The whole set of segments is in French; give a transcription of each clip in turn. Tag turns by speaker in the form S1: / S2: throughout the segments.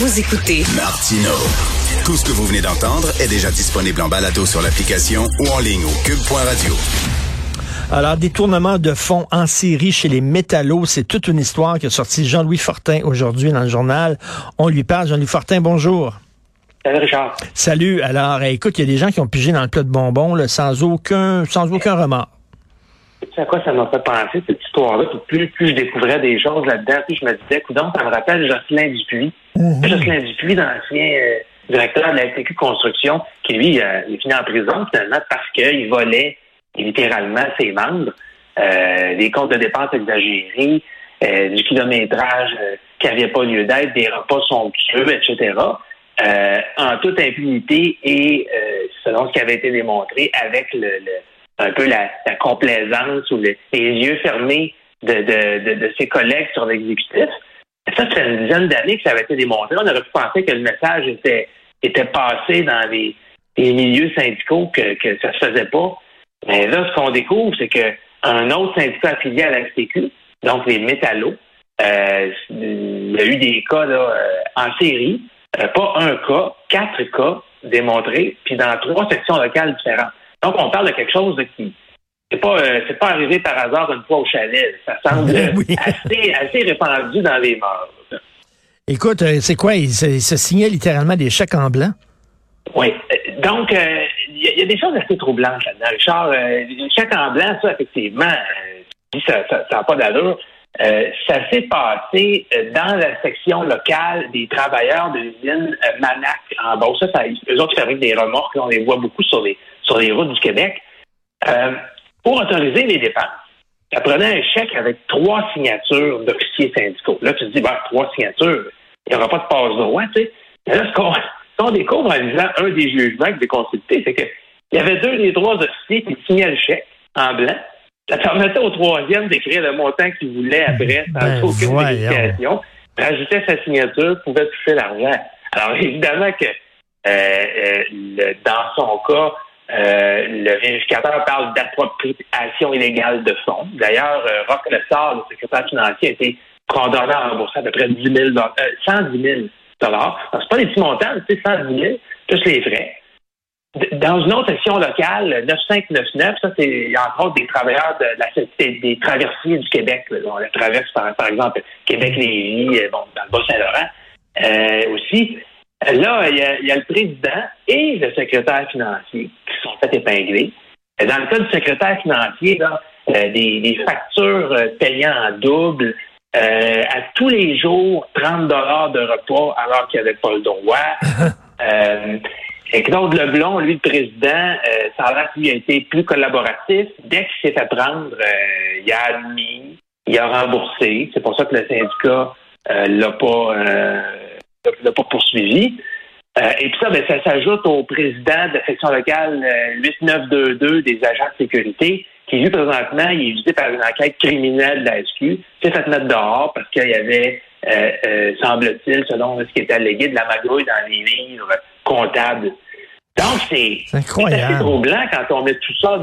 S1: Vous écoutez
S2: Martino. Tout ce que vous venez d'entendre est déjà disponible en balado sur l'application ou en ligne au cube.radio.
S3: Alors, détournement de fonds en série chez les métallos, c'est toute une histoire qui a sorti Jean-Louis Fortin aujourd'hui dans le journal. On lui parle. Jean-Louis Fortin, bonjour.
S4: Salut Richard.
S3: Salut. Alors, écoute, il y a des gens qui ont pigé dans le plat de bonbons là, sans aucun sans aucun remords.
S4: Tu sais à quoi ça m'a fait penser, cette histoire-là? Puis plus, plus je découvrais des choses là-dedans, plus je me disais, coudonc, ça me rappelle Jocelyn Dupuis. Jocelyn Dupuis, l'ancien euh, directeur de la FTQ Construction, qui lui, euh, il est fini en prison finalement parce qu'il volait littéralement ses membres, euh, des comptes de dépenses exagérés, euh, du kilométrage euh, qui n'avait pas lieu d'être, des repas somptueux, etc. Euh, en toute impunité et selon ce qui avait été démontré avec le, le un peu la, la complaisance ou le, les yeux fermés de, de, ses collègues sur l'exécutif. Ça, c'est une dizaine d'années que ça avait été démontré. On aurait pu penser que le message était, était passé dans les, milieux syndicaux, que, que ça se faisait pas. Mais là, ce qu'on découvre, c'est qu'un autre syndicat affilié à la FTQ, donc les métallos, euh, il y a eu des cas là, en série, euh, pas un cas, quatre cas démontrés, puis dans trois sections locales différentes. Donc, on parle de quelque chose qui c'est pas euh, c'est pas arrivé par hasard une fois au chalet. Ça semble oui. assez, assez répandu dans les morts.
S3: Écoute, euh, c'est quoi? Il se, il se, signait littéralement des chèques en blanc?
S4: Oui. Donc, il euh, y, y, a des choses assez troublantes là-dedans. Richard, les chèques en blanc, ça, effectivement, ça n'a pas d'allure. ça s'est passé dans la section locale des travailleurs de l'usine Manac en bas. Ça, ça, eux autres fabriquent des remorques. On les voit beaucoup sur les sur les routes du Québec, euh, pour autoriser les dépenses, ça prenait un chèque avec trois signatures d'officiers syndicaux. Là, tu te dis, bah, trois signatures, il n'y aura pas de passe-droit, tu sais. Mais là, ce qu'on, qu découvre en lisant un des jugements que j'ai consulté, c'est qu'il y avait deux des trois officiers qui signaient le chèque en blanc. Ça permettait au troisième d'écrire le montant qu'il voulait après, sans ben, aucune vérification. Rajoutait sa signature, pouvait toucher l'argent. Alors, évidemment que euh, euh, le, dans son cas, euh, le vérificateur parle d'appropriation illégale de fonds. D'ailleurs, euh, Roch Lessard, le secrétaire financier, a été condamné à rembourser à peu près 10 000 euh, 110 000 dollars. Pas des petits montants, c'est 110 000 plus les frais. Dans une autre section locale, 9599, ça c'est entre autres des travailleurs de la société des traversiers du Québec. On la traverse par, exemple Québec-Lévis, bon, dans le Bas-Saint-Laurent euh, aussi. Là, il y, a, il y, a, le président et le secrétaire financier qui sont fait épingler. Dans le cas du secrétaire financier, là, euh, des, des, factures euh, payant en double, euh, à tous les jours, 30 dollars de repas alors qu'il n'y avait pas le droit. euh, et Claude Leblon, lui, le président, euh, ça a l'air qu'il a été plus collaboratif. Dès qu'il s'est fait prendre, euh, il a admis, il a remboursé. C'est pour ça que le syndicat l'a pas l'a pas poursuivi. Euh, et puis ça, ben, ça s'ajoute au président de la section locale euh, 8922 des agents de sécurité, qui lui, présentement, il est visé par une enquête criminelle de la SQ. C'est fait mettre dehors parce qu'il y avait, euh, euh, semble-t-il, selon ce qui est allégué, de la magouille dans les livres comptables. Donc, c'est assez troublant quand on met tout ça,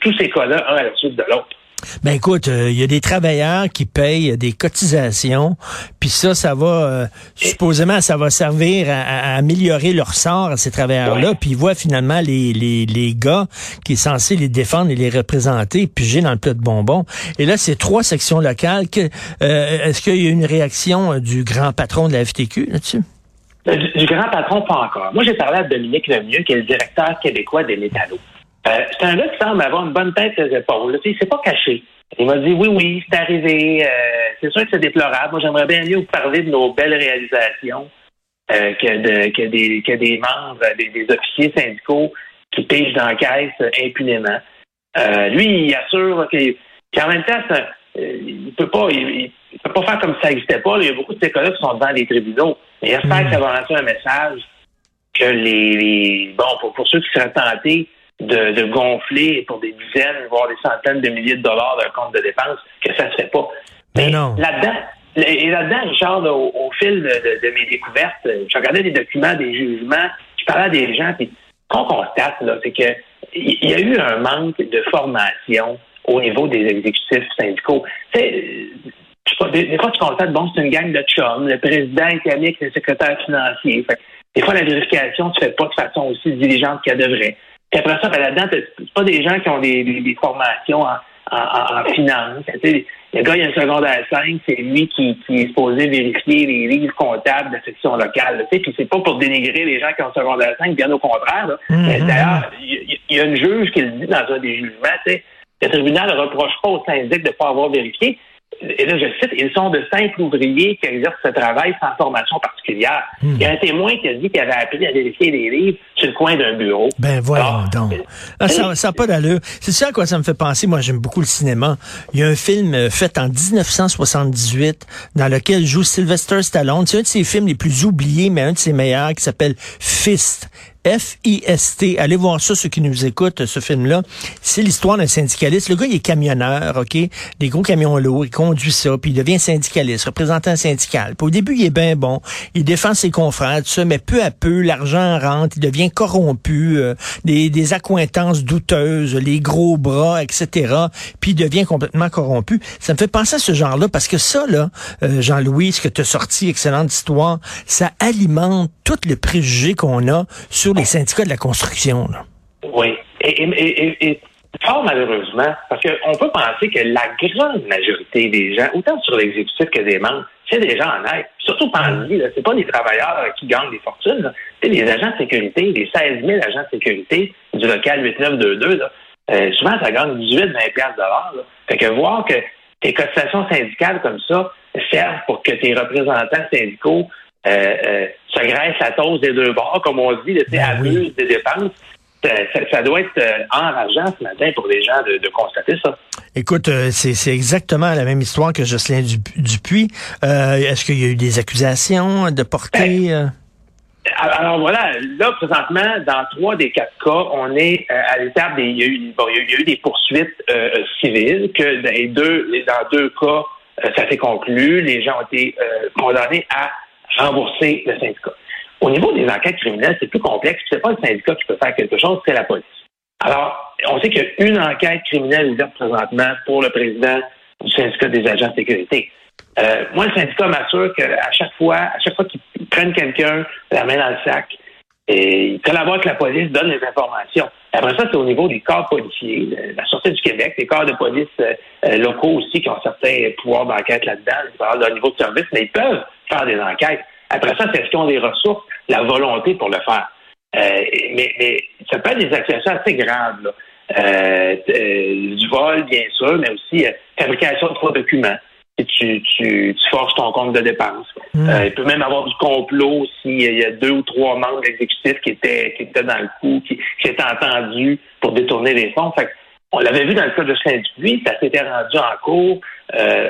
S4: tous ces cas-là, un à la suite de l'autre.
S3: Ben écoute, il euh, y a des travailleurs qui payent des cotisations, puis ça, ça va euh, supposément, ça va servir à, à, améliorer leur sort à ces travailleurs-là. Puis ils voient finalement les, les, les gars qui est censé les défendre et les représenter piger dans le plat de bonbons. Et là, c'est trois sections locales. Que, euh, Est-ce qu'il y a une réaction du grand patron de la FTQ là-dessus?
S4: Du, du, grand patron, pas encore. Moi, j'ai parlé à Dominique Lemieux, qui est le directeur québécois des métallos. Euh, c'est un gars qui semble avoir une bonne tête sur les épaules. Il s'est pas caché. Il m'a dit oui, oui, c'est arrivé. Euh, c'est sûr que c'est déplorable. Moi, j'aimerais bien mieux vous parler de nos belles réalisations euh, que, de, que, des, que des membres, des, des officiers syndicaux qui pigent dans la caisse impunément. Euh, lui, il assure qu'en même temps, ça, il peut pas, il, il, peut pas faire comme si ça n'existait pas. Il y a beaucoup de ces cas-là qui sont devant les tribunaux. Mais j'espère que ça va lancer un message que les, les bon, pour, pour ceux qui seraient tentés de, de, gonfler pour des dizaines, voire des centaines de milliers de dollars d'un compte de dépenses, que ça se fait pas.
S3: Mais, non.
S4: Là-dedans, et là-dedans, Richard, là, au, au, fil de, de, mes découvertes, je regardais des documents, des jugements, je parlais à des gens, puis qu'on constate, là, c'est que il y a eu un manque de formation au niveau des exécutifs syndicaux. des, fois, tu constates, bon, c'est une gang de chums. Le président est ami avec le secrétaire financier. des fois, la vérification, tu fais pas de façon aussi diligente qu'elle devrait. Puis après ça, ben, là-dedans, c'est pas des gens qui ont des, des, formations en, en, finance. le gars, il a un secondaire 5, c'est lui qui, qui est supposé vérifier les livres comptables de la section locale. Puis c'est pas pour dénigrer les gens qui ont un secondaire 5, bien au contraire. Mm-hmm. D'ailleurs, il y, a une juge qui le dit dans un des jugements, le tribunal ne reproche pas au syndic de ne pas avoir vérifié et là je cite, ils sont de simples ouvriers qui exercent ce travail sans formation particulière. Hmm. Il y a un témoin qui a dit qu'il avait appris à vérifier les livres sur le coin d'un bureau.
S3: Ben voyons donc. Ah, ça n'a pas d'allure. C'est ça à quoi ça me fait penser. Moi, j'aime beaucoup le cinéma. Il y a un film euh, fait en 1978 dans lequel joue Sylvester Stallone. C'est un de ses films les plus oubliés, mais un de ses meilleurs, qui s'appelle Fist. F-I-S-T. Allez voir ça, ceux qui nous écoutent, ce film-là. C'est l'histoire d'un syndicaliste. Le gars, il est camionneur, OK? Des gros camions lourds. Il conduit ça, puis il devient syndicaliste, représentant syndical. Puis au début, il est bien bon. Il défend ses confrères, tout ça, mais peu à peu, l'argent rentre. Il devient corrompu. Euh, des, des accointances douteuses, les gros bras, etc. Puis il devient complètement corrompu. Ça me fait penser à ce genre-là, parce que ça, là, euh, Jean-Louis, ce que tu as sorti, excellente histoire, ça alimente tout le préjugé qu'on a sur les syndicats de la construction.
S4: Oui. Et, fort malheureusement, parce qu'on peut penser que la grande majorité des gens, autant sur l'exécutif que des membres, c'est des gens en aide. Surtout pendant ce c'est pas des travailleurs qui gagnent des fortunes. C'est les agents de sécurité, les 16 000 agents de sécurité du local 8922, là, euh, souvent ça gagne 18-20 de dollars. Fait que voir que tes cotisations syndicales comme ça servent pour que tes représentants syndicaux euh, euh, se graisse la toast des deux bords, comme on dit, ben abuse des dépenses. Ça, doit être euh, enrageant ce matin pour les gens de, constater ça.
S3: Écoute, c'est exactement la même histoire que Jocelyn Dupuis. Est-ce qu'il y a eu des accusations de portée? Ben,
S4: alors voilà, là, présentement, dans trois des quatre cas, on est à l'étape des. Il y, a eu, bon, il y a eu des poursuites civiles, que dans deux, dans deux cas, ça s'est conclu. Les gens ont été condamnés à rembourser le syndicat. Au niveau des enquêtes criminelles, c'est plus complexe. C'est pas le syndicat qui peut faire quelque chose, c'est la police. Alors, on sait qu'il y a une enquête criminelle ouverte présentement pour le président du syndicat des agents de sécurité. Euh, moi, le syndicat m'assure qu'à chaque fois, à chaque fois qu'ils prennent quelqu'un, la main dans le sac, et ils collaborent avec la police, donnent les informations. Après ça, c'est au niveau des corps policiers, la Sûreté du Québec, les corps de police euh, euh, locaux aussi qui ont certains pouvoirs d'enquête là-dedans, ils leur niveau de service, mais ils peuvent faire des enquêtes. Après ça, c'est ce qu'ils ont des ressources, la volonté pour le faire. Euh, mais, mais, ça peut être des accusations assez graves. Euh, euh, du vol, bien sûr, mais aussi fabrication de faux documents. Et tu, tu, tu, forges ton compte de dépenses. Hmm. il peut même avoir du complot s'il y a deux ou trois membres exécutifs qui étaient, qui étaient dans le coup, qui, qui étaient entendus pour détourner les fonds. Fait on l'avait vu dans le cas de Saint-Dupuis, ça s'était rendu en cours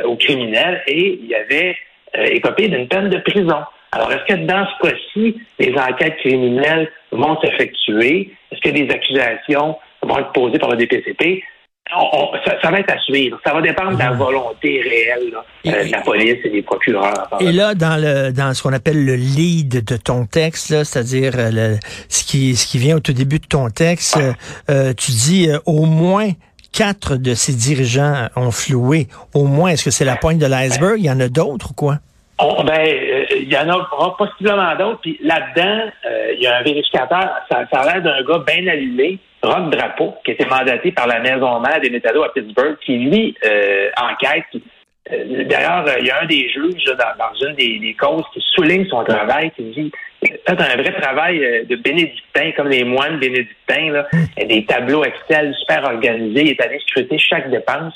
S4: aux criminels et il y avait euh, écopé d'une peine de prison. Alors, est-ce que dans ce cas-ci, les enquêtes criminelles vont s'effectuer? Est-ce que des accusations vont être posées par le DPCP? ça, va être à suivre. Ça va dépendre de la volonté réelle euh, de la police et des procureurs.
S3: Et là, dans le dans ce qu'on appelle le lead de ton texte, c'est-à-dire euh, ce qui ce qui vient au tout début de ton texte, tu dis au moins quatre de ces dirigeants ont floué. Au moins, est-ce que c'est la pointe de l'iceberg? Il y en a d'autres ou quoi?
S4: ben, euh, il y en a possiblement d'autres. Puis là-dedans, euh, il y a un vérificateur. Ça, a l'air d'un gars bien allumé, Rock Drapeau, qui était mandaté par la Maison mère des Métallos à Pittsburgh, qui lui euh, enquête. D'ailleurs, il y a un des juges dans, une des, causes qui souligne son travail, qui dit c'est un vrai travail de bénédictin, comme les moines bénédictins, là, hmm. des tableaux Excel super organisés, il est allé scruter chaque dépense.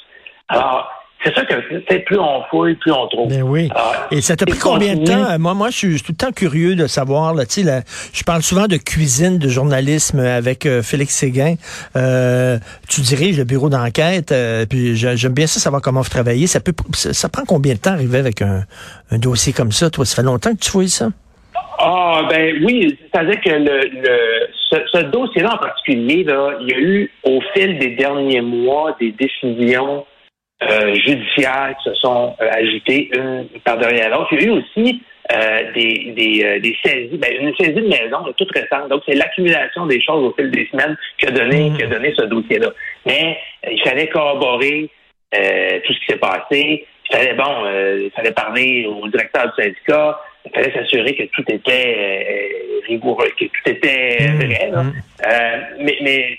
S4: Alors, c'est ça que plus on fouille, plus on trouve.
S3: Ben oui. Et ça t'a pris combien de temps? Moi, moi, je suis tout le temps curieux de savoir. Là, là, je parle souvent de cuisine, de journalisme avec euh, Félix Séguin. Euh, tu diriges le bureau d'enquête, euh, puis j'aime bien ça savoir comment vous travaillez. Ça peut, ça, prend combien de temps arriver avec un, dossier comme ça? Toi, ça fait longtemps que tu fouilles ça?
S4: Ah ben oui, c'est-à-dire que le, le ce, ce dossier-là en particulier, là, il y a eu au fil des derniers mois des décisions euh, judiciaires qui se sont euh, ajoutées une par derrière l'autre. Il y a eu aussi euh, des, des, euh, des, saisies, ben, une saisie de maison toute récente. Donc, c'est l'accumulation des choses au fil des semaines qui a donné, qui a donné ce dossier-là. Mais il fallait corroborer tout ce qui s'est passé. Il il fallait, bon, euh, il fallait parler au directeur du syndicat, il fallait s'assurer que tout était euh, rigoureux, que tout était
S3: Mmh,
S4: vrai. là.
S3: mmh.
S4: Euh, mais, mais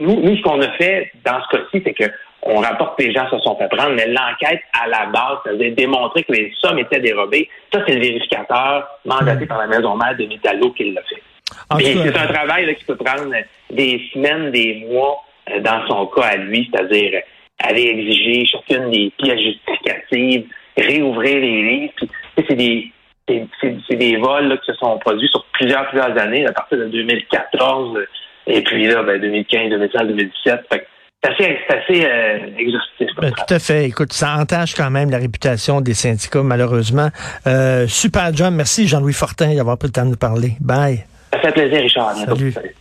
S4: nous, nous, ce qu'on a fait dans ce cas-ci, c'est que on rapporte que les gens se sont fait prendre, mais l'enquête à la base, c'est-à-dire démontrer que les sommes étaient dérobées, ça, c'est le vérificateur mandaté par la maison mère de Métallo qui l'a fait. C'est un travail là, qui peut prendre des semaines, des mois euh, dans son cas à lui, c'est-à-dire aller exiger chacune des pièces justificatives, réouvrir les livres. C'est des c'est- des vols là, qui se sont produits sur plusieurs plusieurs années, à partir de 2014 euh, et puis là, ben, 2015, 2016, 2017. Fait que c'est assez, assez euh, exhaustif.
S3: Ben, tout à fait. Écoute, ça entache quand même la réputation des syndicats, malheureusement. Euh, super job. Merci, Jean-Louis Fortin, d'avoir pris le temps de nous parler. Bye.
S4: Ça fait plaisir, Richard.
S3: Salut.
S4: Salut.